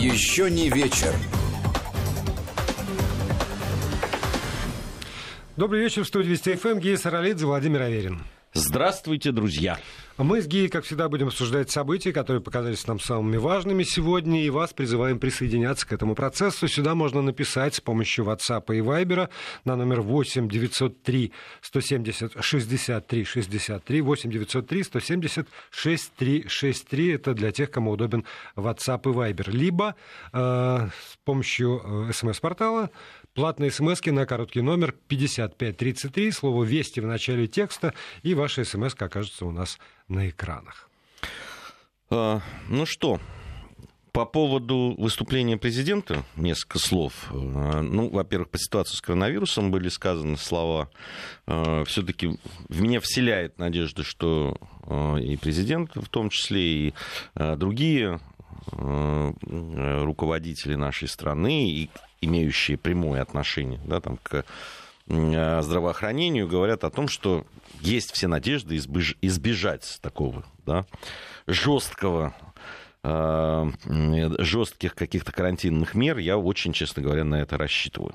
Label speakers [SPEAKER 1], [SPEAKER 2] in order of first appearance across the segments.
[SPEAKER 1] Еще не вечер.
[SPEAKER 2] Добрый вечер в студии Вести ФМ. Гея Саралидзе, Владимир Аверин.
[SPEAKER 3] Здравствуйте, друзья.
[SPEAKER 2] Мы с Гией, как всегда, будем обсуждать события, которые показались нам самыми важными сегодня, и вас призываем присоединяться к этому процессу. Сюда можно написать с помощью WhatsApp и Viber на номер 8 903 170 63 63 8 903 170 63 63. Это для тех, кому удобен WhatsApp и Viber. Либо э, с помощью э, смс-портала Платные смс на короткий номер 5533, слово «Вести» в начале текста, и ваша смс окажется у нас на экранах.
[SPEAKER 3] А, ну что, по поводу выступления президента несколько слов. А, ну, во-первых, по ситуации с коронавирусом были сказаны слова. А, Все-таки в меня вселяет надежда, что а, и президент, в том числе и другие руководители нашей страны и имеющие прямое отношение да, там, к э, здравоохранению, говорят о том, что есть все надежды избежать такого да, жесткого э, жестких каких-то карантинных мер, я очень, честно говоря, на это рассчитываю.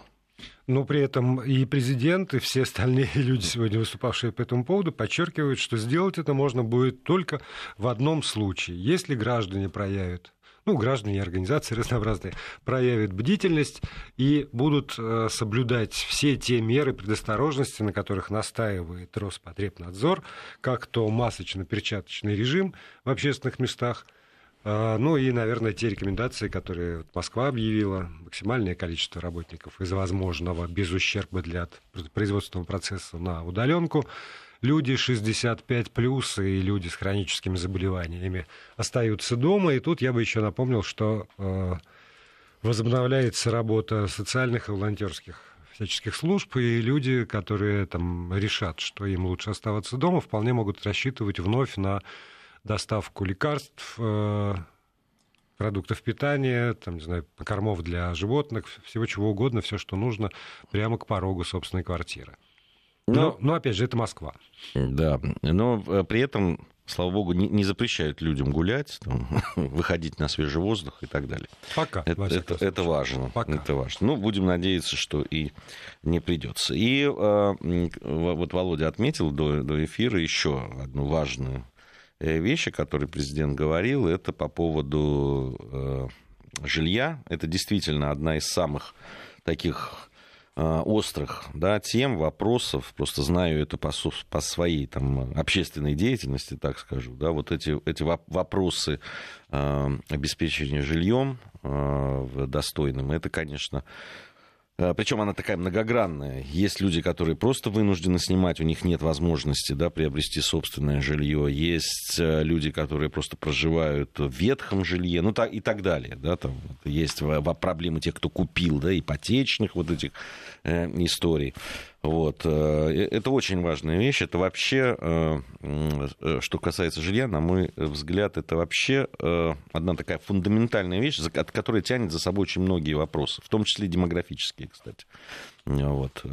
[SPEAKER 2] Но при этом и президент, и все остальные люди, сегодня выступавшие по этому поводу, подчеркивают, что сделать это можно будет только в одном случае, если граждане проявят ну, граждане организации разнообразные, проявят бдительность и будут э, соблюдать все те меры предосторожности, на которых настаивает Роспотребнадзор, как то масочно-перчаточный режим в общественных местах, э, ну и, наверное, те рекомендации, которые Москва объявила, максимальное количество работников из возможного без ущерба для производственного процесса на удаленку, люди 65 плюс и люди с хроническими заболеваниями остаются дома. И тут я бы еще напомнил, что э, возобновляется работа социальных и волонтерских всяческих служб, и люди, которые там решат, что им лучше оставаться дома, вполне могут рассчитывать вновь на доставку лекарств, э, продуктов питания, там, не знаю, кормов для животных, всего чего угодно, все, что нужно, прямо к порогу собственной квартиры. Но, но, но опять же, это Москва.
[SPEAKER 3] Да, но э, при этом слава богу, не, не запрещают людям гулять, там, выходить на свежий воздух и так далее.
[SPEAKER 2] Пока.
[SPEAKER 3] Это, это, это важно.
[SPEAKER 2] Пока.
[SPEAKER 3] Это важно. Ну, будем надеяться, что и не придется. И э, вот Володя отметил до, до эфира еще одну важную э, вещь, о которой президент говорил, это по поводу э, жилья. Это действительно одна из самых таких острых да, тем, вопросов, просто знаю это по, по своей там, общественной деятельности, так скажу, да, вот эти, эти вопросы э, обеспечения жильем э, достойным, это, конечно, Э, Причем она такая многогранная. Есть люди, которые просто вынуждены снимать, у них нет возможности да, приобрести собственное жилье. Есть э, люди, которые просто проживают в ветхом жилье, ну так, и так далее. Да, там есть проблемы тех, кто купил, да, ипотечных вот этих э, историй. Вот. Э, это очень важная вещь. Это вообще, э, э, что касается жилья, на мой взгляд, это вообще одна такая фундаментальная вещь, от которой тянет за собой очень многие вопросы, в том числе демографические, кстати. Вот.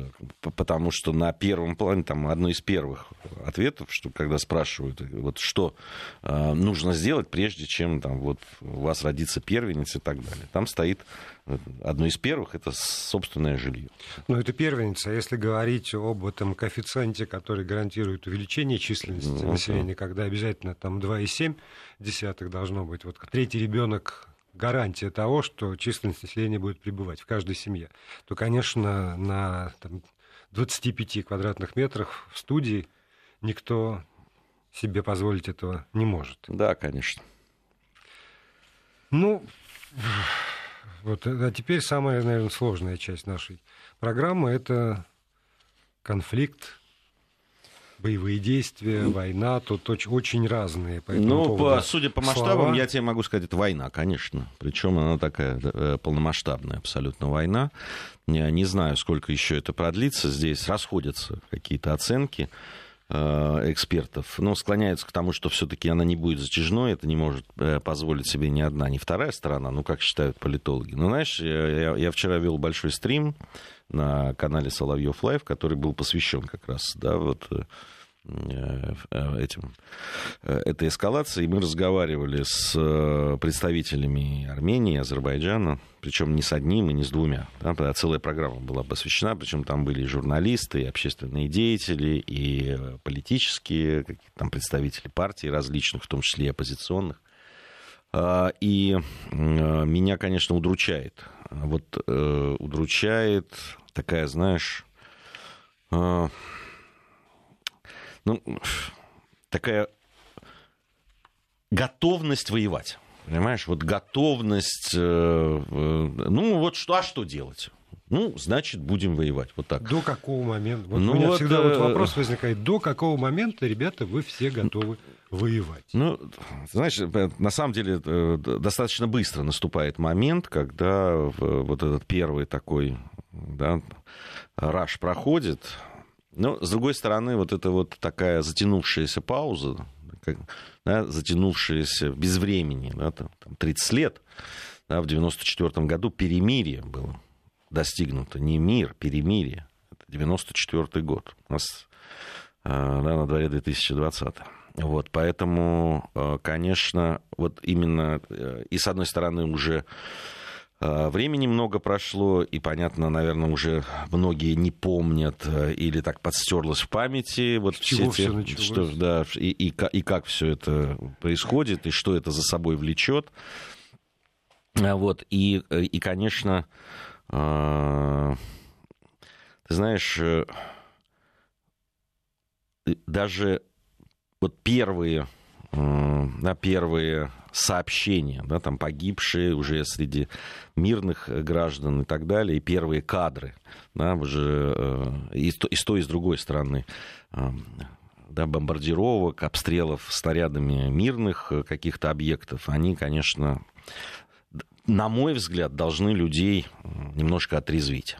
[SPEAKER 3] Потому что на первом плане, там, одно из первых ответов, что когда спрашивают, вот, что э, нужно сделать, прежде чем там, вот, у вас родится первенец и так далее. Там стоит одно из первых, это собственное жилье.
[SPEAKER 2] Ну, это первенец. А если говорить об этом коэффициенте, который гарантирует увеличение численности ну, населения, когда обязательно там 2,7 десятых должно быть, вот третий ребенок гарантия того, что численность населения будет пребывать в каждой семье, то, конечно, на там, 25 квадратных метрах в студии никто себе позволить этого не может.
[SPEAKER 3] Да, конечно.
[SPEAKER 2] Ну, вот, а теперь самая, наверное, сложная часть нашей программы – это конфликт боевые действия, война, тут очень разные.
[SPEAKER 3] По ну, по, судя по масштабам, слова. я тебе могу сказать, это война, конечно. Причем она такая э, полномасштабная абсолютно война. Я не знаю, сколько еще это продлится. Здесь расходятся какие-то оценки экспертов, но склоняются к тому, что все-таки она не будет затяжной, это не может э, позволить себе ни одна, ни вторая сторона, ну, как считают политологи. Но, знаешь, я, я вчера вел большой стрим на канале Соловьев Лайв, который был посвящен как раз, да, вот этим, этой эскалации. Мы разговаривали с представителями Армении, Азербайджана, причем не с одним и не с двумя. Да, целая программа была посвящена, причем там были и журналисты, и общественные деятели, и политические там представители партий различных, в том числе и оппозиционных. А, и меня, конечно, удручает. Вот э, удручает такая, знаешь, а, ну, такая готовность воевать. Понимаешь, вот готовность, э, э, ну вот что, а что делать? Ну, значит, будем воевать. Вот так.
[SPEAKER 2] До какого момента? Вот ну, у меня вот, всегда вот вопрос возникает. До какого момента, ребята, вы все готовы воевать?
[SPEAKER 3] Ну, знаешь, на самом деле достаточно быстро наступает момент, когда вот этот первый такой да, раш проходит. Но, с другой стороны, вот эта вот такая затянувшаяся пауза, как, да, затянувшаяся без времени, да, там, 30 лет, да, в 94 году перемирие было достигнуто. Не мир, перемирие. Это 94 год. У нас а, да, на дворе 2020. Вот, поэтому, а, конечно, вот именно э, и с одной стороны уже Времени много прошло, и, понятно, наверное, уже многие не помнят э, или так подстерлось в памяти. Вот
[SPEAKER 2] все, те, все
[SPEAKER 3] что, да, и, и, и как все это происходит, и что это за собой влечет. А вот, и, э, и, конечно, ты знаешь, э, даже вот первые, да, первые сообщения, да, там погибшие уже среди мирных граждан и так далее, и первые кадры, да, уже э, и, с, той, и с другой стороны, э, да, бомбардировок, обстрелов снарядами мирных э, каких-то объектов, они, конечно, на мой взгляд, должны людей немножко отрезвить.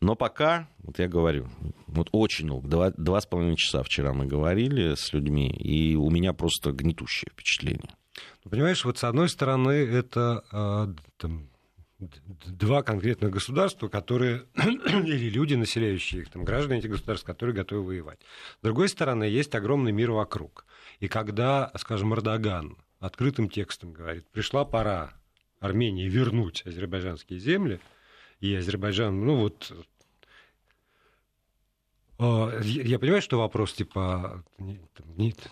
[SPEAKER 3] Но пока, вот я говорю, вот очень долго, два, два с половиной часа вчера мы говорили с людьми, и у меня просто гнетущее впечатление.
[SPEAKER 2] Ну, понимаешь, вот с одной стороны, это а, там, два конкретных государства, которые, или люди, населяющие их, там, граждане этих государств, которые готовы воевать. С другой стороны, есть огромный мир вокруг. И когда, скажем, Эрдоган открытым текстом говорит, пришла пора Армении вернуть азербайджанские земли, и Азербайджан, ну вот а, я понимаю, что вопрос типа,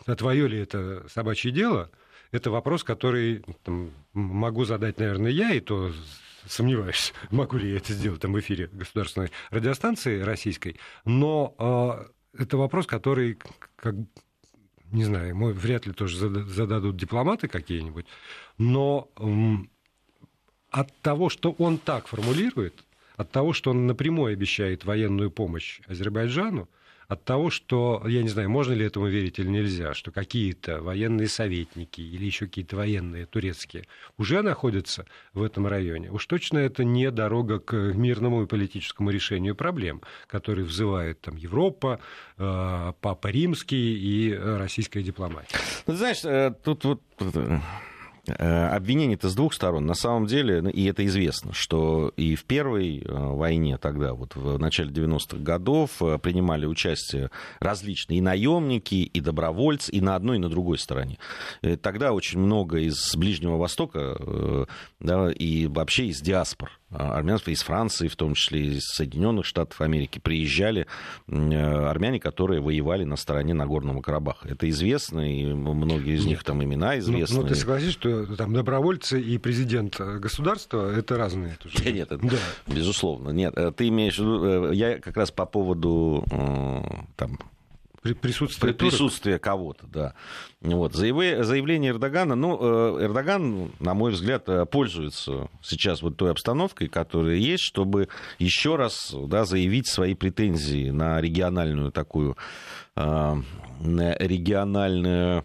[SPEAKER 2] а твое ли это собачье дело, это вопрос, который там, могу задать, наверное, я, и то сомневаюсь, могу ли я это сделать там, в эфире государственной радиостанции российской, но э, это вопрос, который, как, не знаю, мой, вряд ли тоже зададут дипломаты какие-нибудь, но э, от того, что он так формулирует, от того, что он напрямую обещает военную помощь Азербайджану, от того, что, я не знаю, можно ли этому верить или нельзя, что какие-то военные советники или еще какие-то военные турецкие уже находятся в этом районе, уж точно это не дорога к мирному и политическому решению проблем, которые взывает там Европа, э, Папа Римский и российская дипломатия.
[SPEAKER 3] Ну, знаешь, э, тут вот э, обвинений-то с двух сторон. На самом деле, ну, и это известно, что и в первой э, войне тогда, вот в начале 90-х годов, э, принимали участие различные и наемники, и добровольцы, и на одной, и на другой стороне. Тогда очень много из Ближнего Востока да, и вообще из диаспор а, армянов из Франции, в том числе из Соединенных Штатов Америки, приезжали армяне, которые воевали на стороне Нагорного Карабаха. Это известно, и многие из них там имена известны.
[SPEAKER 2] Ну, ну ты согласишься, что там добровольцы и президент государства это разные?
[SPEAKER 3] Это уже... Нет, это, да. безусловно. Нет, э, ты имеешь в виду, э, я как раз по поводу э, там,
[SPEAKER 2] Присутствие,
[SPEAKER 3] присутствие кого-то, да. Вот. Заявление Эрдогана, ну, э, Эрдоган, на мой взгляд, э, пользуется сейчас вот той обстановкой, которая есть, чтобы еще раз да, заявить свои претензии на региональную такую, э, региональную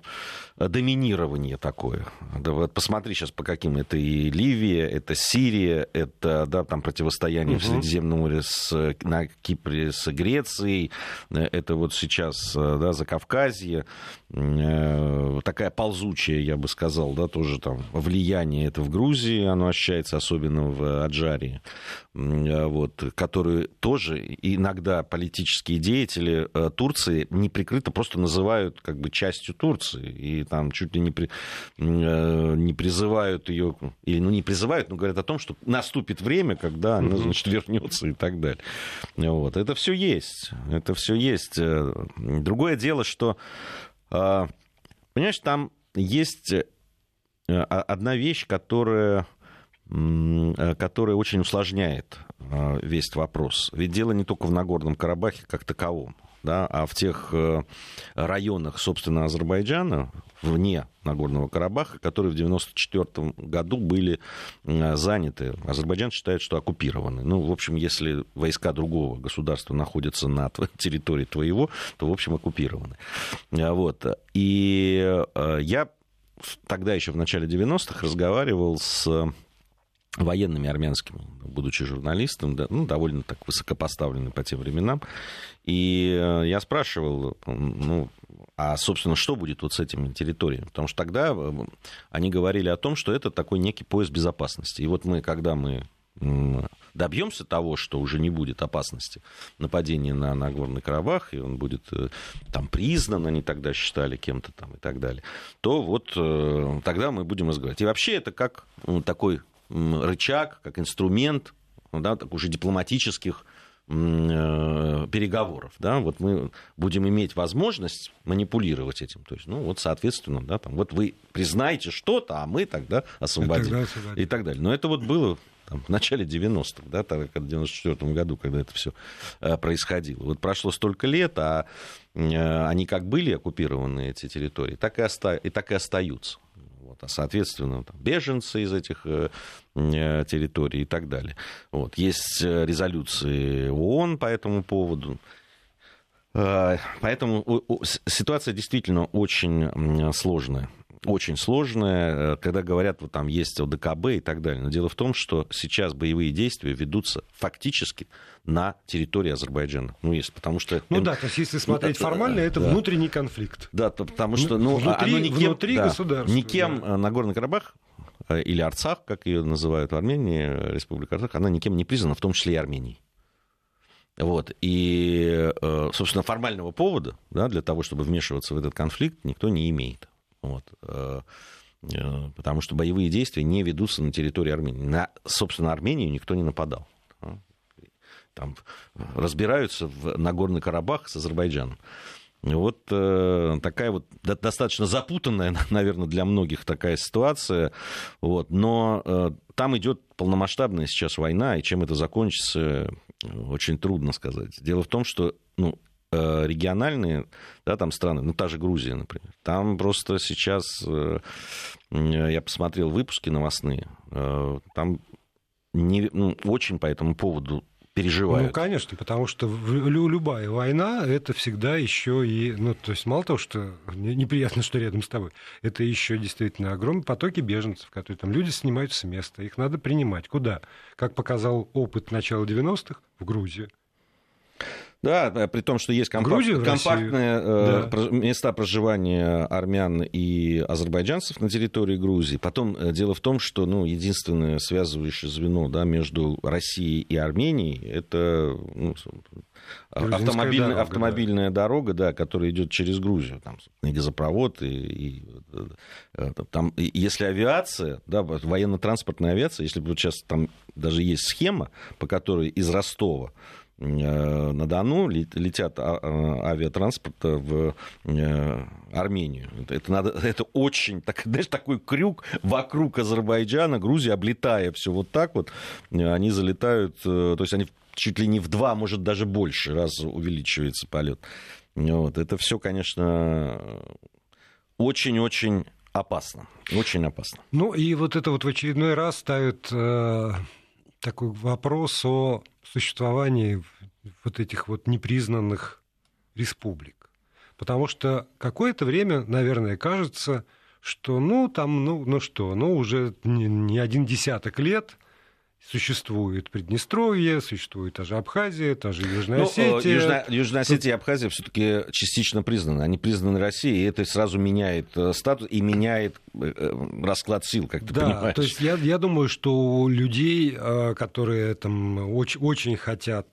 [SPEAKER 3] доминирование такое. Да, вот посмотри сейчас по каким. Это и Ливия, это Сирия, это да, там противостояние угу. в Средиземном море с, на Кипре с Грецией, это вот сейчас да, Закавказье, э, такая ползучая, я бы сказал, да, тоже там влияние это в Грузии, оно ощущается, особенно в Аджарии, вот, которые тоже иногда политические деятели э, Турции не неприкрыто просто называют как бы частью Турции, и там чуть ли не, при, не призывают ее, или ну не призывают, но говорят о том, что наступит время, когда она, значит, вернется и так далее. Вот. Это все есть, это все есть. Другое дело, что, понимаешь, там есть одна вещь, которая которая очень усложняет весь вопрос. Ведь дело не только в Нагорном Карабахе как таковом да, а в тех э, районах, собственно, Азербайджана, вне Нагорного Карабаха, которые в 1994 году были заняты. Азербайджан считает, что оккупированы. Ну, в общем, если войска другого государства находятся на территории твоего, то, в общем, оккупированы. А вот. И э, я тогда еще в начале 90-х разговаривал с военными армянскими, будучи журналистом, да, ну, довольно так высокопоставленный по тем временам. И э, я спрашивал, ну, а, собственно, что будет вот с этими территориями? Потому что тогда э, они говорили о том, что это такой некий пояс безопасности. И вот мы, когда мы добьемся того, что уже не будет опасности нападения на Нагорный Карабах, и он будет э, там признан, они тогда считали кем-то там и так далее, то вот тогда мы будем разговаривать. И вообще это как такой рычаг, как инструмент да, так уже дипломатических э, переговоров, да, вот мы будем иметь возможность манипулировать этим, то есть, ну, вот, соответственно, да, там, вот вы признаете что-то, а мы тогда освободим, и, тогда и так далее. Но это вот было там, в начале 90-х, да, в 94 году, когда это все э, происходило. Вот прошло столько лет, а э, они как были оккупированы, эти территории, так и, оста... и так и остаются вот, а соответственно там, беженцы из этих э, э, территорий и так далее. Вот. Есть э, резолюции ООН по этому поводу. Поэтому ситуация действительно очень сложная очень сложная, когда говорят, вот там есть ОДКБ и так далее. Но дело в том, что сейчас боевые действия ведутся фактически на территории Азербайджана. Ну, есть, потому что...
[SPEAKER 2] Ну да, то есть если смотреть ну, формально, это да. внутренний конфликт.
[SPEAKER 3] Да, потому что... Ну,
[SPEAKER 2] внутри, оно никем, внутри да, государства.
[SPEAKER 3] Никем да. Э, Нагорный Карабах э, или Арцах, как ее называют в Армении, Республика Арцах, она никем не признана, в том числе и Арменией. Вот. И, э, собственно, формального повода да, для того, чтобы вмешиваться в этот конфликт, никто не имеет. Вот. Потому что боевые действия не ведутся на территории Армении. На, собственно, Армению никто не нападал там разбираются в Нагорный Карабах с Азербайджаном. Вот э, такая вот достаточно запутанная, наверное, для многих такая ситуация. Вот, но э, там идет полномасштабная сейчас война, и чем это закончится, очень трудно сказать. Дело в том, что ну, э, региональные да, там страны, ну та же Грузия, например, там просто сейчас, э, я посмотрел выпуски новостные, э, там не, ну, очень по этому поводу переживают.
[SPEAKER 2] Ну, конечно, потому что любая война это всегда еще и, ну, то есть мало того, что неприятно, что рядом с тобой, это еще действительно огромные потоки беженцев, которые там люди снимаются с места, их надо принимать. Куда? Как показал опыт начала 90-х в Грузию.
[SPEAKER 3] Да, при том, что есть компак... Грузию, компактные э, да. места проживания армян и азербайджанцев на территории Грузии. Потом э, дело в том, что ну, единственное связывающее звено да, между Россией и Арменией это ну, автомобильная, дорога, автомобильная да. дорога, да, которая идет через Грузию. Там и газопровод, и, и э, там, и, если авиация, да, военно-транспортная авиация, если вот сейчас там даже есть схема, по которой из Ростова Э, на Дону летят а, а, авиатранспорта в э, Армению. Это, надо, это очень, так, знаешь, такой крюк вокруг Азербайджана, Грузия, облетая все вот так вот, э, они залетают, то есть они чуть ли не в два, может даже больше раз увеличивается полет. Вот. Это все, конечно, очень-очень опасно. Очень опасно.
[SPEAKER 2] Ну и вот это вот в очередной раз ставит э, такой вопрос о существовании вот этих вот непризнанных республик. Потому что какое-то время, наверное, кажется, что ну там, ну, ну что, ну уже не, не один десяток лет Существует Приднестровье, существует та же Абхазия, та же Южная ну, Осетия.
[SPEAKER 3] Южная, Южная Осетия и Абхазия все-таки частично признаны. Они признаны Россией, и это сразу меняет э, статус и меняет э, э, расклад сил, как ты
[SPEAKER 2] да,
[SPEAKER 3] понимаешь.
[SPEAKER 2] То есть я, я думаю, что у людей, которые там очень, очень хотят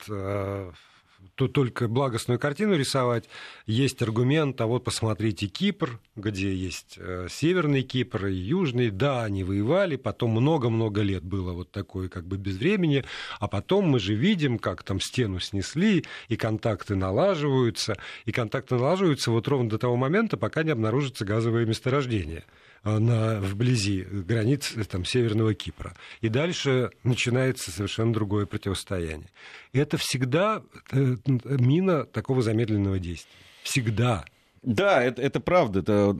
[SPEAKER 2] что только благостную картину рисовать. Есть аргумент, а вот посмотрите Кипр, где есть э, Северный Кипр и Южный. Да, они воевали, потом много-много лет было вот такое как бы безвремени, а потом мы же видим, как там стену снесли, и контакты налаживаются, и контакты налаживаются вот ровно до того момента, пока не обнаружится газовое месторождение. Э, на, вблизи границ э, там, Северного Кипра. И дальше начинается совершенно другое противостояние. Это всегда э, мина такого замедленного действия. Всегда.
[SPEAKER 3] Да, это, это правда. Это,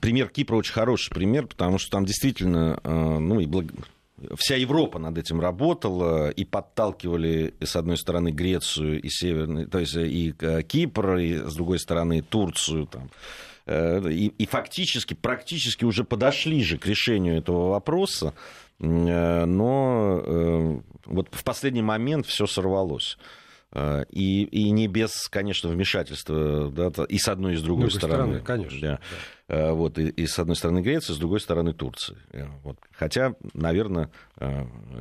[SPEAKER 3] пример Кипра очень хороший пример, потому что там действительно ну, и благ... вся Европа над этим работала и подталкивали, с одной стороны, Грецию и Северный, то есть и Кипр, и с другой стороны Турцию. Там и, и фактически, практически уже подошли же к решению этого вопроса, э, но э, вот в последний момент все сорвалось. И, и не без, конечно, вмешательства да, и с одной, и с другой, другой стороны. стороны.
[SPEAKER 2] Конечно. Да.
[SPEAKER 3] Да. Вот, и, и с одной стороны Греции, с другой стороны Турции. Вот. Хотя, наверное,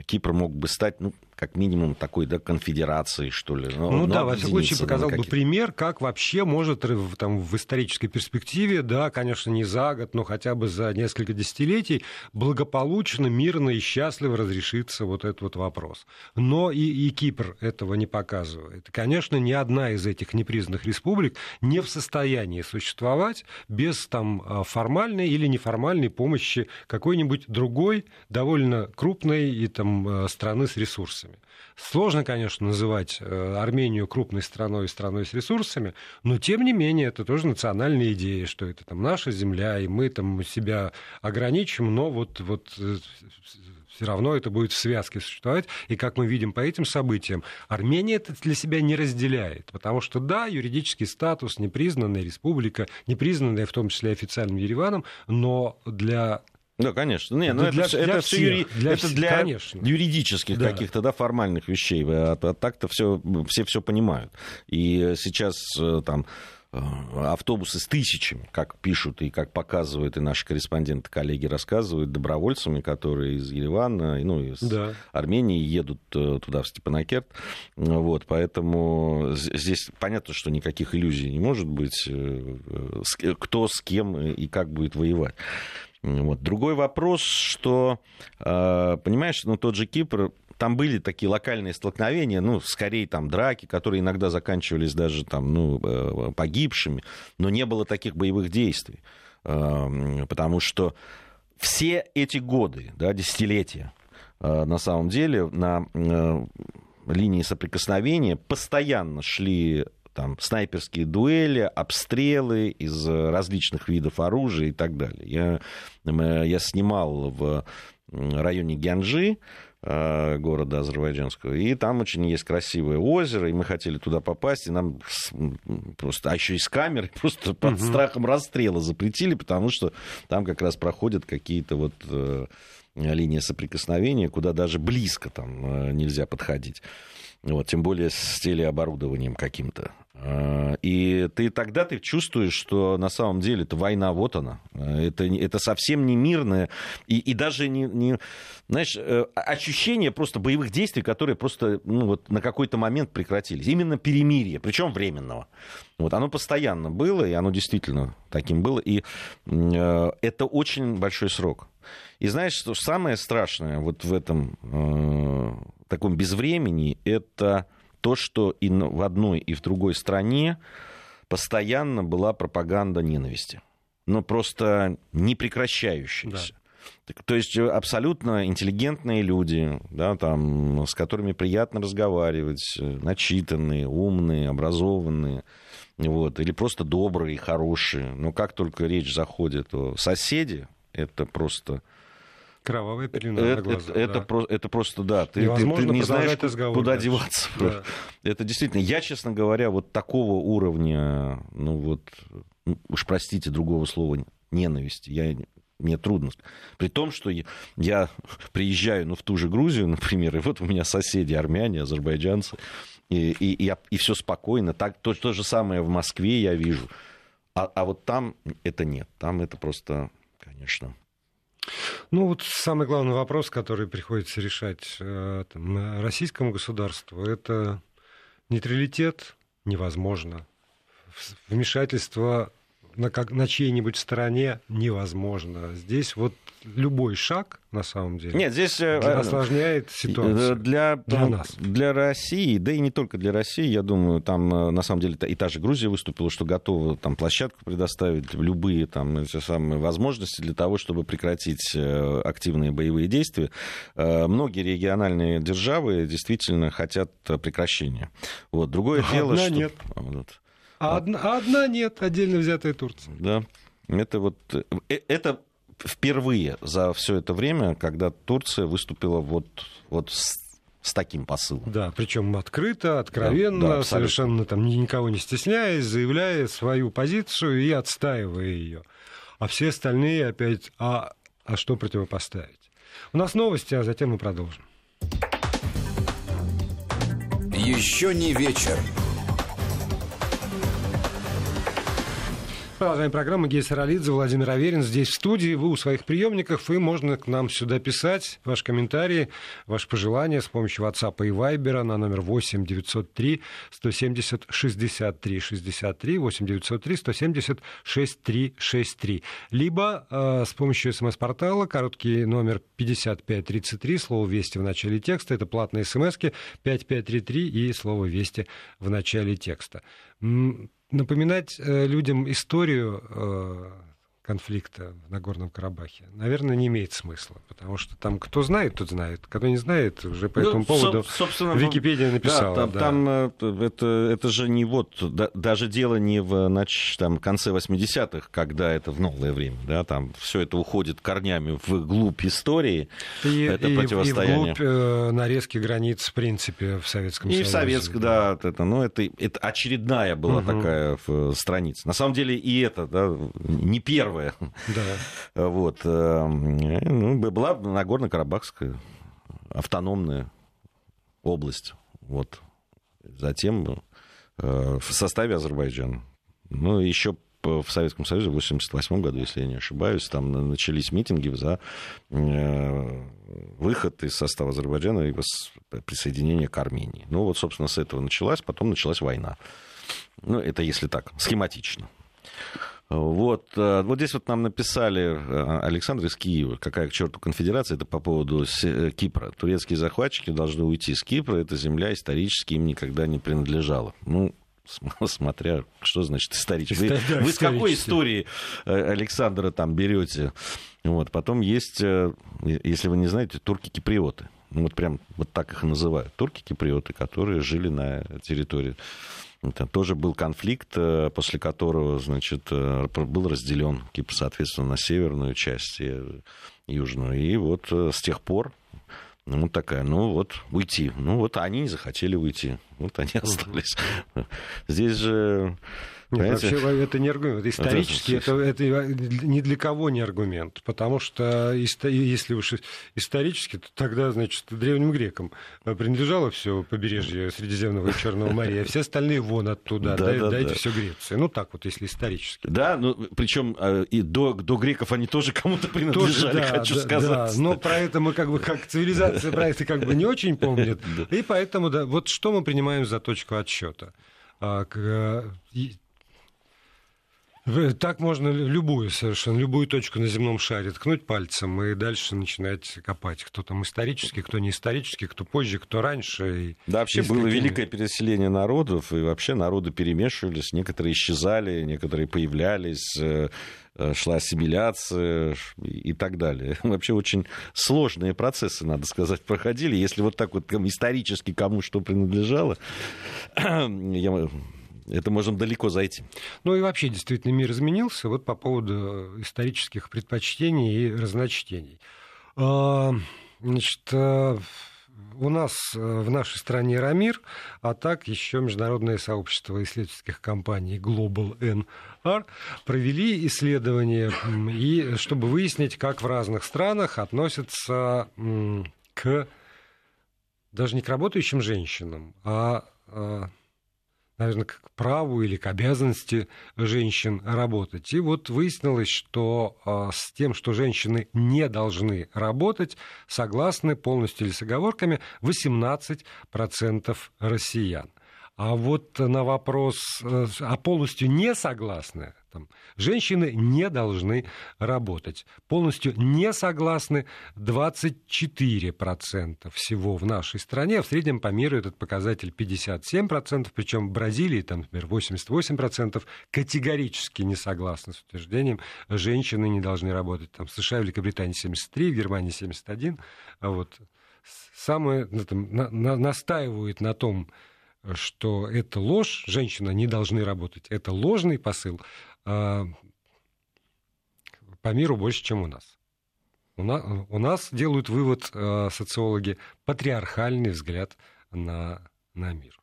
[SPEAKER 3] Кипр мог бы стать, ну, как минимум такой да, конфедерации, что ли.
[SPEAKER 2] Ну, ну да, во всяком случае, показал бы пример, как вообще может там, в исторической перспективе, да, конечно, не за год, но хотя бы за несколько десятилетий благополучно, мирно и счастливо разрешится вот этот вот вопрос. Но и, и Кипр этого не показывает. Конечно, ни одна из этих непризнанных республик не в состоянии существовать без там, а, формальной или неформальной помощи какой-нибудь другой, довольно крупной и, там, а, страны с ресурсами. Сложно, конечно, называть э, Армению крупной страной и страной с ресурсами, но тем не менее это тоже национальная идея, что это там наша земля, и мы там себя ограничим, но вот, вот э, все равно это будет в связке существовать. И как мы видим по этим событиям, Армения это для себя не разделяет. Потому что, да, юридический статус, непризнанная республика, непризнанная в том числе официальным Ереваном, но для
[SPEAKER 3] да, конечно. Не, ну для, это, для это всех, все юри... для, это для конечно. юридических да. каких-то да, формальных вещей. А, а так-то все, все все понимают. И сейчас э, там автобусы с тысячами, как пишут и как показывают, и наши корреспонденты, коллеги рассказывают, добровольцами, которые из Еревана, ну, из да. Армении едут э, туда, в Степанакерт. Вот, поэтому здесь понятно, что никаких иллюзий не может быть, кто с кем и как будет воевать. Вот. Другой вопрос, что, э, понимаешь, ну, тот же Кипр, там были такие локальные столкновения, ну, скорее там драки, которые иногда заканчивались даже там, ну, э, погибшими, но не было таких боевых действий, э, потому что все эти годы, да, десятилетия, на самом деле на линии соприкосновения постоянно шли там снайперские дуэли, обстрелы из различных видов оружия и так далее. Я, я снимал в районе Гянжи, э, города Азербайджанского. И там очень есть красивое озеро, и мы хотели туда попасть, и нам просто, а еще и с камерой, просто под угу. страхом расстрела запретили, потому что там как раз проходят какие-то вот э, линии соприкосновения, куда даже близко там э, нельзя подходить. Вот, тем более с телеоборудованием каким-то. А, и ты тогда ты чувствуешь, что на самом деле это война, вот она. Это, это совсем не мирное. И, и даже не, не... Знаешь, э, ощущение просто боевых действий, которые просто ну, вот, на какой-то момент прекратились. Именно перемирие, причем временного. Вот, оно постоянно было, и оно действительно таким было. И э, это очень большой срок. И знаешь, что самое страшное вот в этом э, таком безвремени, это то, что и в одной, и в другой стране постоянно была пропаганда ненависти. Ну, просто не прекращающаяся. Да. То есть э, абсолютно интеллигентные люди, да, там, с которыми приятно разговаривать, э, начитанные, умные, образованные, вот, или просто добрые, хорошие. Но как только речь заходит о соседе, это просто
[SPEAKER 2] Кровавая пелена
[SPEAKER 3] это, на глаза, это, да. это, про, это просто, да, ты, ты, ты не знаешь, куда дальше. деваться. Да. Это действительно, я, честно говоря, вот такого уровня, ну вот, уж простите, другого слова, ненависти, я мне трудно. При том, что я, я приезжаю ну, в ту же Грузию, например, и вот у меня соседи армяне, азербайджанцы, и, и, и, и все спокойно. Так, то, то же самое в Москве я вижу. А, а вот там это нет. Там это просто, конечно,
[SPEAKER 2] ну вот самый главный вопрос, который приходится решать э, там, российскому государству, это Нейтралитет невозможно. Вмешательство на, как, на чьей-нибудь стороне невозможно. Здесь вот любой шаг, на самом деле,
[SPEAKER 3] Нет, здесь, э, э,
[SPEAKER 2] осложняет ситуацию
[SPEAKER 3] для, для нас. Для России, да и не только для России, я думаю, там на самом деле и та же Грузия выступила, что готова там площадку предоставить, любые там эти самые возможности для того, чтобы прекратить активные боевые действия. Многие региональные державы действительно хотят прекращения. Вот. Другое
[SPEAKER 2] Одна
[SPEAKER 3] дело, что...
[SPEAKER 2] нет. А, одна, а одна нет, отдельно взятая Турция.
[SPEAKER 3] Да. Это вот это впервые за все это время, когда Турция выступила вот, вот с, с таким посылом.
[SPEAKER 2] Да, причем открыто, откровенно, да, да, совершенно там никого не стесняясь, заявляя свою позицию и отстаивая ее. А все остальные опять, а, а что противопоставить? У нас новости, а затем мы продолжим.
[SPEAKER 1] Еще не вечер.
[SPEAKER 2] Продолжаем программу. Гея Саралидзе, Владимир Аверин здесь в студии. Вы у своих приемников, и можно к нам сюда писать ваши комментарии, ваши пожелания с помощью WhatsApp и Viber на номер 8 903 170 63 63 8 903 170 63 63. Либо э, с помощью смс-портала, короткий номер 5533, слово «Вести» в начале текста. Это платные смски 5533 и слово «Вести» в начале текста напоминать э, людям историю э, конфликта в Нагорном Карабахе, наверное, не имеет смысла, потому что там кто знает, тот знает, кто не знает, уже по ну, этому поводу собственно, Википедия написала.
[SPEAKER 3] Да, там,
[SPEAKER 2] да.
[SPEAKER 3] там э, это, это же не вот, да, даже дело не в нач, там, конце 80-х, когда это в новое время, да, там все это уходит корнями в глубь истории,
[SPEAKER 2] и,
[SPEAKER 3] это
[SPEAKER 2] и,
[SPEAKER 3] противостояние.
[SPEAKER 2] И вглубь э, нарезки границ, в принципе, в Советском
[SPEAKER 3] и
[SPEAKER 2] Союзе.
[SPEAKER 3] И в Советском, да, это, ну, это, это очередная была угу. такая страница. На самом деле и это, да, не первая первая. Да. Вот. Э, ну, была Нагорно-Карабахская автономная область. Вот. Затем э, в составе Азербайджана. Ну, еще в Советском Союзе в 1988 году, если я не ошибаюсь, там начались митинги за э, выход из состава Азербайджана и присоединение к Армении. Ну вот, собственно, с этого началась, потом началась война. Ну, это если так, схематично. Вот, э, вот здесь вот нам написали э, Александр из Киева, какая к черту конфедерация, это по поводу э, Кипра. Турецкие захватчики должны уйти с Кипра, эта земля исторически им никогда не принадлежала. Ну, смотря, что значит исторически. Да, вы с какой истории Александра там берете? Вот, потом есть, если вы не знаете, турки-киприоты. Ну, вот прям вот так их и называют. Турки-киприоты, которые жили на территории это тоже был конфликт, э, после которого, значит, э, был разделен Кипр, соответственно, на северную часть и южную. И вот э, с тех пор ну, такая, ну вот, уйти. Ну вот они не захотели уйти. Вот они остались. Здесь же
[SPEAKER 2] нет, вообще это не аргумент. Исторически это, это, это ни для кого не аргумент. Потому что если уж исторически, то тогда, значит, древним грекам принадлежало все побережье Средиземного и Черного моря, а все остальные вон оттуда. Да, Дай, да, дайте да. все Греции. Ну так вот, если исторически.
[SPEAKER 3] Да, ну причем а, и до, до греков они тоже кому-то принадлежали, тоже, да, хочу да, сказать.
[SPEAKER 2] Да, но про это мы как бы как цивилизация про это как бы не очень помнит. И поэтому, да, вот что мы принимаем за точку отсчета. Так можно любую совершенно, любую точку на земном шаре ткнуть пальцем и дальше начинать копать. Кто там исторический, кто не исторический, кто позже, кто раньше.
[SPEAKER 3] Да, вообще было какими... великое переселение народов, и вообще народы перемешивались, некоторые исчезали, некоторые появлялись э, э, шла ассимиляция и так далее. Вообще очень сложные процессы, надо сказать, проходили. Если вот так вот исторически кому что принадлежало, я это можем далеко зайти.
[SPEAKER 2] Ну и вообще, действительно, мир изменился вот по поводу исторических предпочтений и разночтений. А, значит, э, у нас э, в нашей стране Рамир, а так еще международное сообщество исследовательских компаний Global NR провели исследование, и, чтобы выяснить, как в разных странах относятся к даже не к работающим женщинам, а, а наверное, к праву или к обязанности женщин работать. И вот выяснилось, что а, с тем, что женщины не должны работать, согласны полностью или с оговорками 18% россиян. А вот на вопрос, э, а полностью не согласны, там, женщины не должны работать. Полностью не согласны 24% всего в нашей стране. В среднем по миру этот показатель 57%, причем в Бразилии, там, например, 88% категорически не согласны с утверждением, женщины не должны работать. Там, в США Великобритании 73, в Германии 71. А вот самое, ну, там, на, на, настаивают на том, что это ложь, женщины не должны работать, это ложный посыл, а, по миру больше, чем у нас. У нас, у нас делают вывод а, социологи патриархальный взгляд на, на мир.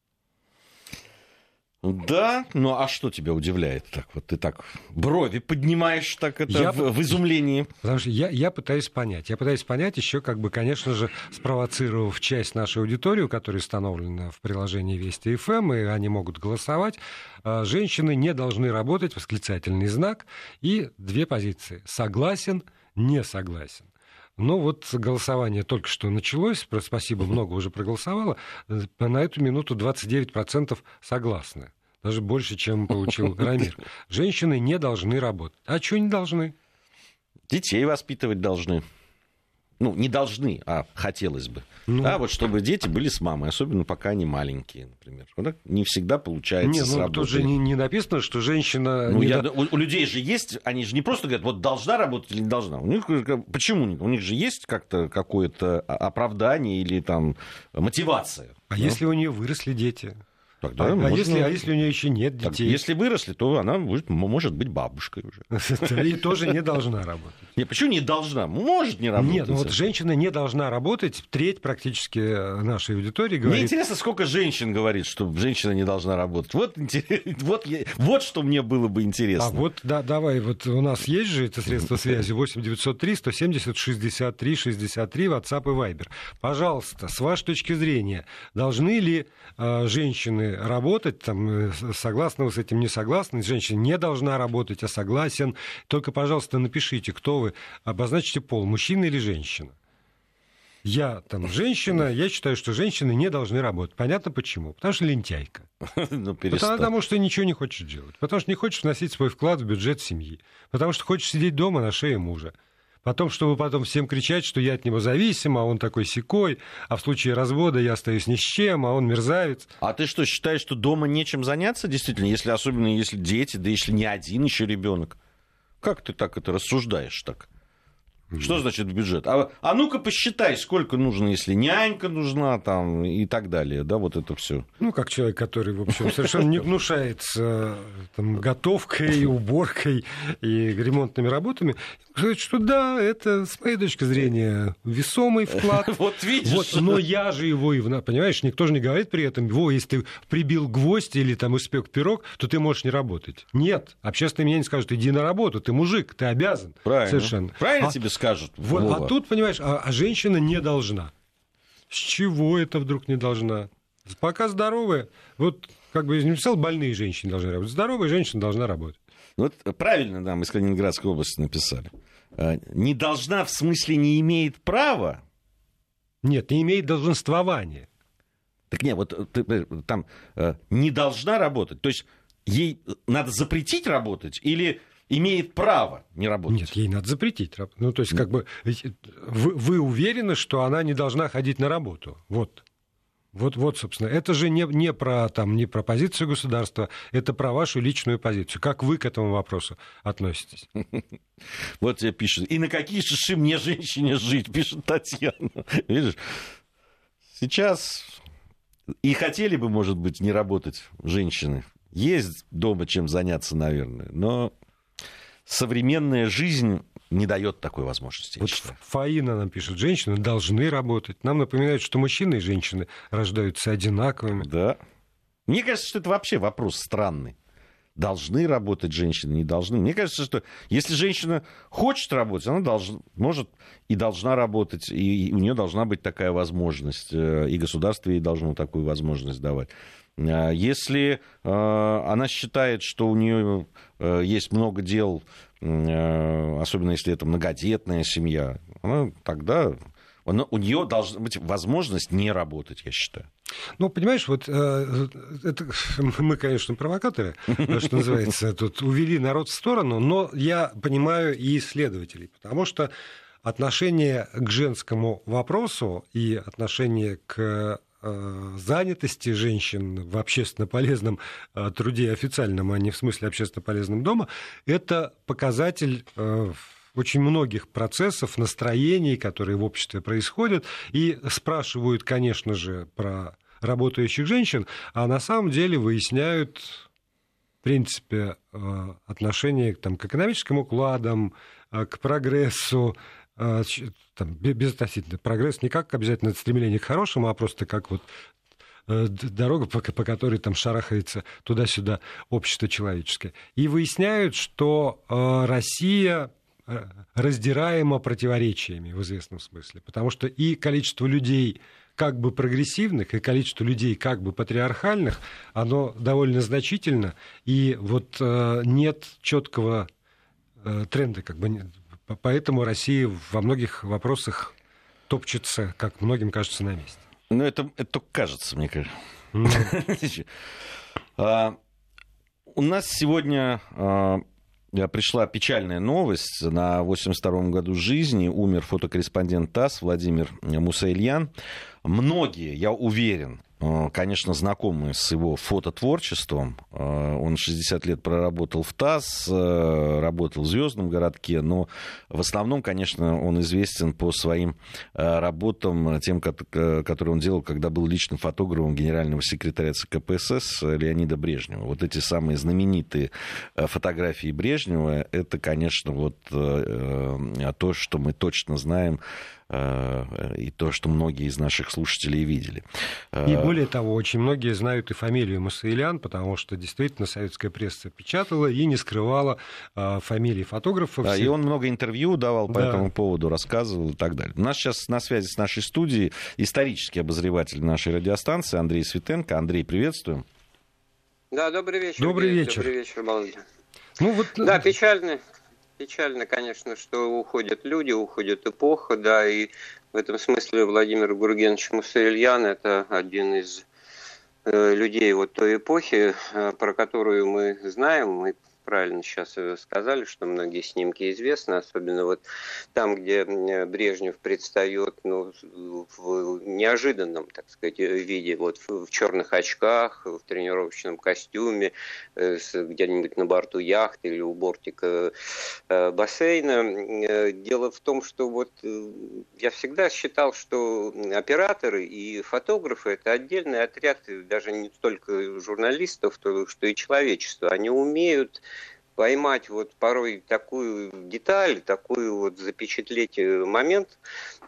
[SPEAKER 3] Да, ну а что тебя удивляет так? Вот ты так брови поднимаешь так это я, в, в изумлении.
[SPEAKER 2] Потому что я, я пытаюсь понять. Я пытаюсь понять еще, как бы, конечно же, спровоцировав часть нашей аудитории, которая установлена в приложении Вести ФМ, эм, и они могут голосовать. А, женщины не должны работать, восклицательный знак, и две позиции. Согласен, не согласен. Ну вот голосование только что началось, спасибо, много уже проголосовало. На эту минуту 29% согласны. Даже больше, чем получил Рамир. Женщины не должны работать. А что не должны?
[SPEAKER 3] Детей воспитывать должны ну, не должны, а хотелось бы. Ну, да, вот чтобы дети были с мамой, особенно пока они маленькие, например. Вот не всегда получается
[SPEAKER 2] не, ну, Тут же не, не написано, что женщина...
[SPEAKER 3] Ну,
[SPEAKER 2] я,
[SPEAKER 3] до... у, у людей же есть, они же не просто говорят, вот должна работать или не должна. У них, почему? У них же есть как-то какое-то оправдание или там мотивация.
[SPEAKER 2] А ну? если у нее выросли дети?
[SPEAKER 3] Тогда
[SPEAKER 2] а, можно... а, если, а если у нее еще нет детей? Так,
[SPEAKER 3] если выросли, то она будет, может быть бабушкой уже.
[SPEAKER 2] И тоже не должна работать.
[SPEAKER 3] Нет, почему не должна? Может не работать. Нет,
[SPEAKER 2] ну вот женщина не должна работать. Треть практически нашей аудитории говорит...
[SPEAKER 3] Мне интересно, сколько женщин говорит, что женщина не должна работать. Вот, вот, вот что мне было бы интересно. А
[SPEAKER 2] вот, да, давай, вот у нас есть же это средство связи 8 903 170 63 63 WhatsApp и Viber. Пожалуйста, с вашей точки зрения, должны ли э, женщины работать, там, э, согласны вы с этим, не согласны, женщина не должна работать, а согласен. Только, пожалуйста, напишите, кто вы, обозначьте пол, мужчина или женщина. Я там женщина, я считаю, что женщины не должны работать. Понятно почему? Потому что лентяйка. Ну, потому, потому что ничего не хочешь делать. Потому что не хочешь вносить свой вклад в бюджет семьи. Потому что хочешь сидеть дома на шее мужа. Потом, чтобы потом всем кричать, что я от него зависим, а он такой секой, а в случае развода я остаюсь ни с чем, а он мерзавец.
[SPEAKER 3] А ты что, считаешь, что дома нечем заняться, действительно, если особенно если дети, да если не один еще ребенок? Как ты так это рассуждаешь так? Что значит бюджет? А, а ну-ка посчитай, сколько нужно, если нянька нужна там и так далее, да, вот это все.
[SPEAKER 2] Ну, как человек, который, в общем, совершенно не гнушается там, готовкой, уборкой и ремонтными работами, сказать, что да, это, с моей точки зрения, весомый вклад.
[SPEAKER 3] Вот видишь. Вот,
[SPEAKER 2] но я же его и... Понимаешь, никто же не говорит при этом, во, если ты прибил гвоздь или там испек пирог, то ты можешь не работать. Нет, общественные мнения скажут, иди на работу, ты мужик, ты обязан.
[SPEAKER 3] Правильно.
[SPEAKER 2] Совершенно.
[SPEAKER 3] Правильно а, тебе скажут.
[SPEAKER 2] Вот, а тут, понимаешь, а, а женщина не должна. С чего это вдруг не должна? Пока здоровая, вот как бы я не писал, больные женщины должны работать. Здоровая женщина должна работать.
[SPEAKER 3] Вот правильно нам из Калининградской области написали. А, не должна в смысле не имеет права?
[SPEAKER 2] Нет, не имеет долженствования.
[SPEAKER 3] Так нет, вот ты, там э, не должна работать. То есть ей надо запретить работать или имеет право не работать.
[SPEAKER 2] Нет, ей надо запретить. Ну, то есть, как бы, вы, вы уверены, что она не должна ходить на работу? Вот. Вот, вот, собственно, это же не, не, про, там, не про позицию государства, это про вашу личную позицию. Как вы к этому вопросу относитесь?
[SPEAKER 3] Вот тебе пишут. И на какие шиши мне женщине жить, пишет Татьяна. Видишь, сейчас и хотели бы, может быть, не работать женщины. Есть дома чем заняться, наверное, но современная жизнь не дает такой возможности.
[SPEAKER 2] Вот Фаина нам пишет, женщины должны работать. Нам напоминают, что мужчины и женщины рождаются одинаковыми.
[SPEAKER 3] Да. Мне кажется, что это вообще вопрос странный. Должны работать женщины, не должны. Мне кажется, что если женщина хочет работать, она должна, может и должна работать, и у нее должна быть такая возможность, э, и государство ей должно такую возможность давать. А если э, она считает, что у нее э, есть много дел, особенно если это многодетная семья, она тогда Но у нее должна быть возможность не работать, я считаю.
[SPEAKER 2] Ну, понимаешь, вот э, это, мы, конечно, провокаторы, что называется, тут увели народ в сторону, но я понимаю и исследователей, потому что отношение к женскому вопросу и отношение к э, занятости женщин в общественно полезном э, труде официальном, а не в смысле общественно полезном дома, это показатель очень многих процессов, настроений, которые в обществе происходят, и спрашивают, конечно же, про работающих женщин, а на самом деле выясняют, в принципе, э, отношение там, к экономическим укладам, э, к прогрессу, э, там, безотносительно прогресс не как обязательно стремление к хорошему, а просто как вот дорога, по, по которой там шарахается туда-сюда общество человеческое. И выясняют, что Россия раздираема противоречиями в известном смысле, потому что и количество людей как бы прогрессивных, и количество людей как бы патриархальных, оно довольно значительно, и вот э, нет четкого э, тренда, как бы, поэтому Россия во многих вопросах топчется, как многим кажется, на месте.
[SPEAKER 3] Ну, это, это только кажется, мне кажется. А, у нас сегодня а, пришла печальная новость. На 82-м году жизни умер фотокорреспондент ТАСС Владимир Мусаильян. Многие, я уверен, конечно, знакомы с его фототворчеством. Э, он 60 лет проработал в ТАСС, э, работал в «Звездном городке», но в основном, конечно, он известен по своим работам, тем, которые он делал, когда был личным фотографом генерального секретаря ЦК КПСС Леонида Брежнева. Вот эти самые знаменитые фотографии Брежнева, это, конечно, вот то, что мы точно знаем Э, и то, что многие из наших слушателей видели.
[SPEAKER 2] И э, более того, очень многие знают и фамилию Масаилян, потому что действительно советская пресса печатала и не скрывала э, фамилии фотографов.
[SPEAKER 3] Да, и он много интервью давал по да. этому поводу, рассказывал и так далее. У нас сейчас на связи с нашей студией исторический обозреватель нашей радиостанции Андрей Светенко. Андрей, приветствуем.
[SPEAKER 4] Да, добрый вечер.
[SPEAKER 2] Добрый вечер.
[SPEAKER 4] Добрый вечер, Володя. Ну, вот... Да, печально, Печально, конечно, что уходят люди, уходит эпоха, да, и в этом смысле Владимир Гургенович Мусаильян – это один из э, людей вот той эпохи, э, про которую мы знаем, мы правильно сейчас сказали, что многие снимки известны, особенно вот там, где Брежнев предстает ну, в неожиданном, так сказать, виде, вот в, в черных очках, в тренировочном костюме, э, где-нибудь на борту яхты или у бортика э, бассейна. Э, дело в том, что вот я всегда считал, что операторы и фотографы это отдельный отряд даже не столько журналистов, что и человечества. Они умеют поймать вот порой такую деталь, такую вот запечатлеть э, момент,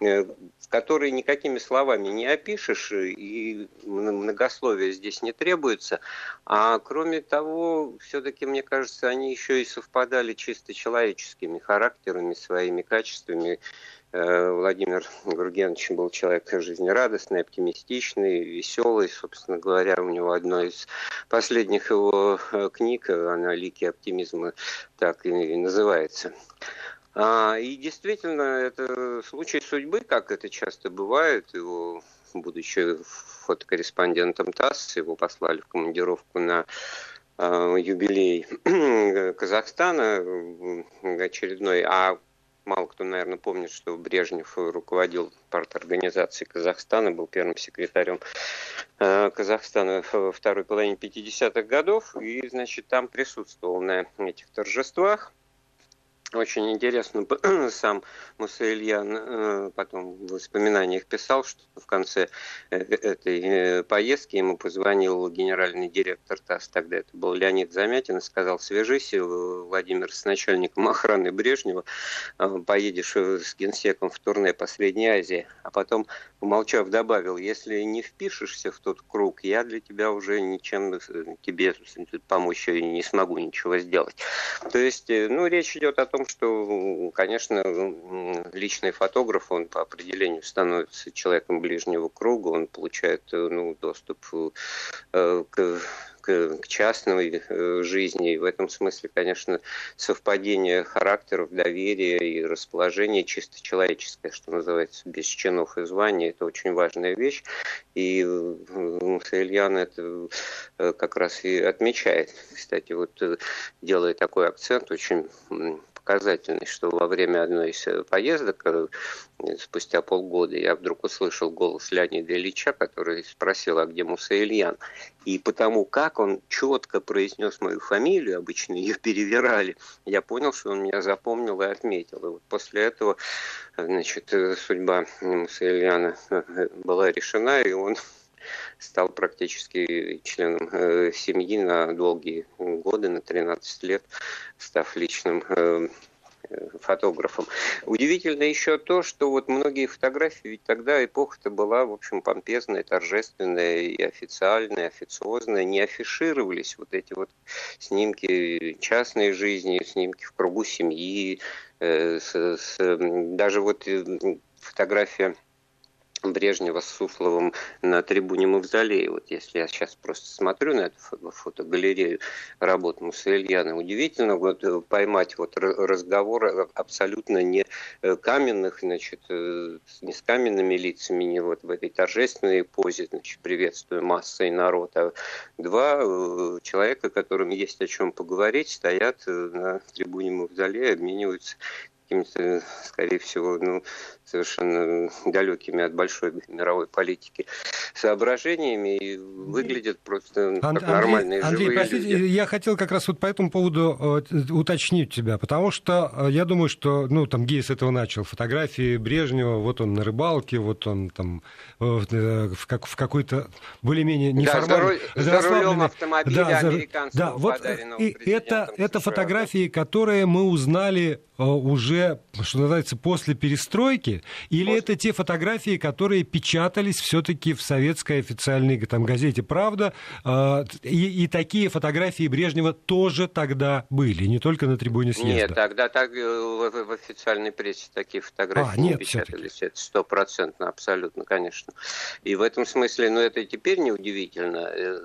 [SPEAKER 4] э, который никакими словами не опишешь, и многословия здесь не требуется. А кроме того, все-таки, мне кажется, они еще и совпадали чисто человеческими характерами, своими качествами, Э, Владимир Гургенович был человек жизнерадостный, оптимистичный, веселый. Собственно говоря, у него одно из последних его э, книг «Она лики оптимизма» так и называется. А, и действительно, это случай судьбы, как это часто бывает. Его, будучи фотокорреспондентом ТАСС, его послали в командировку на э, юбилей Казахстана очередной, а Мало кто, наверное, помнит, что Брежнев руководил парторганизацией Казахстана, был первым секретарем э, Казахстана во второй половине 50-х годов, и, значит, там присутствовал на этих торжествах. Очень интересно, сам Муса Ильян э, потом в воспоминаниях писал, что в конце э, этой э, поездки ему позвонил генеральный директор ТАСС, тогда это был Леонид Замятин, сказал, свяжись, Владимир, с начальником охраны Брежнева, поедешь с генсеком в турне по Средней Азии. А потом, умолчав, добавил, если не впишешься в тот круг, я для тебя уже ничем тебе помочь не смогу ничего сделать. То есть, ну, речь идет о том, том, что, конечно, личный фотограф, он по определению становится человеком ближнего круга, он получает ну, доступ э, к к, частной э, жизни. И в этом смысле, конечно, совпадение характеров, доверия и расположения чисто человеческое, что называется, без чинов и званий, это очень важная вещь. И Мусаильян это как раз и отмечает. Кстати, вот делая такой акцент очень показательный, что во время одной из э, поездок, э, спустя полгода, я вдруг услышал голос Леонида Ильича, который спросил, а где Муса Ильян? И потому как он четко произнес мою фамилию, обычно ее перевирали, я понял, что он меня запомнил и отметил. И вот после этого значит, э, судьба Муса Ильяна была решена, и он стал практически членом э, семьи на долгие годы, на 13 лет, став личным э, фотографом. Удивительно еще то, что вот многие фотографии, ведь тогда эпоха-то была, в общем, помпезная, торжественная и официальная, официозная, не афишировались вот эти вот снимки частной жизни, снимки в кругу семьи, э, с, с, даже вот фотография Брежнева с Сусловым на трибуне Мавзолея. Вот если я сейчас просто смотрю на эту фотогалерею работ Муссельяна, удивительно вот э, поймать вот разговор абсолютно не э, каменных, значит, э, не с каменными лицами, не вот в этой торжественной позе, значит, приветствую массой народ, а два человека, которым есть о чем поговорить, стоят на трибуне Мавзолея, обмениваются какими-то, скорее всего, ну, совершенно далекими от большой мировой политики соображениями и выглядят просто как Андрей, нормальные
[SPEAKER 2] Андрей, живые простите, люди. я хотел как раз вот по этому поводу э, уточнить тебя, потому что э, я думаю, что, ну, там Гей с этого начал, фотографии Брежнева, вот он на рыбалке, вот он там э, в, как, в какой-то более-менее неформальной...
[SPEAKER 4] Да, за, за рулем автомобиля да,
[SPEAKER 2] американского да, вот, и это, это фотографии, которые мы узнали уже, что называется, после перестройки, или после. это те фотографии, которые печатались все-таки в советской официальной там, газете «Правда», э, и, и такие фотографии Брежнева тоже тогда были, не только на трибуне съезда?
[SPEAKER 4] Нет, тогда так, э, в, в официальной прессе такие фотографии а, нет, не печатались, это стопроцентно, абсолютно, конечно. И в этом смысле, ну это теперь неудивительно, э,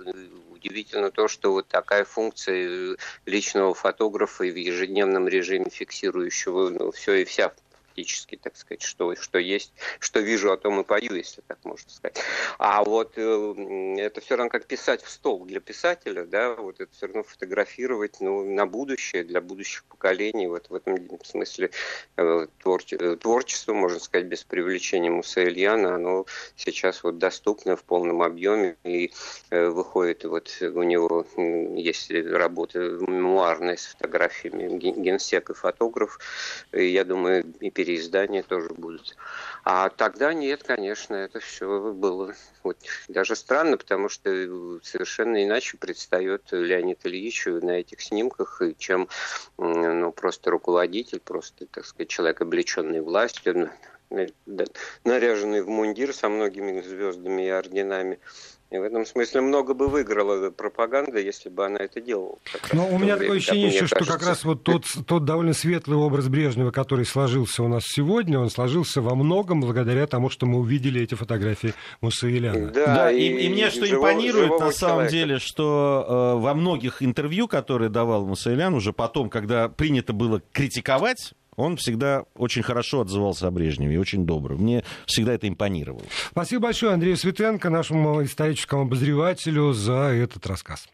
[SPEAKER 4] удивительно то, что вот такая функция личного фотографа и в ежедневном режиме фиксирующего ну, все и вся практически, так сказать, что, что есть, что вижу, о том и пою, если так можно сказать. А вот э, это все равно как писать в стол для писателя, да, вот это все равно фотографировать ну, на будущее, для будущих поколений. Вот в этом смысле э, творче, э, творчество, можно сказать, без привлечения Муса Ильяна, оно сейчас вот доступно в полном объеме и э, выходит вот у него есть работа мемуарная с фотографиями генсек и фотограф. И, я думаю, и перед переиздания тоже будут. А тогда нет, конечно, это все было вот, даже странно, потому что совершенно иначе предстает Леонид Ильич на этих снимках, чем ну, просто руководитель, просто, так сказать, человек, облеченный властью, наряженный в мундир со многими звездами и орденами. И в этом смысле много бы выиграла пропаганда, если бы она это делала.
[SPEAKER 2] Но у меня такое ощущение еще, что как раз вот тот, тот довольно светлый образ Брежнева, который сложился у нас сегодня, он сложился во многом благодаря тому, что мы увидели эти фотографии Мусаиляна.
[SPEAKER 3] Да, да и, и, и мне что живого, импонирует на самом человека. деле, что э, во многих интервью, которые давал Мусаилян, уже потом, когда принято было критиковать он всегда очень хорошо отзывался о Брежневе и очень добрый. Мне всегда это импонировало.
[SPEAKER 2] Спасибо большое Андрею Светенко, нашему историческому обозревателю, за этот рассказ.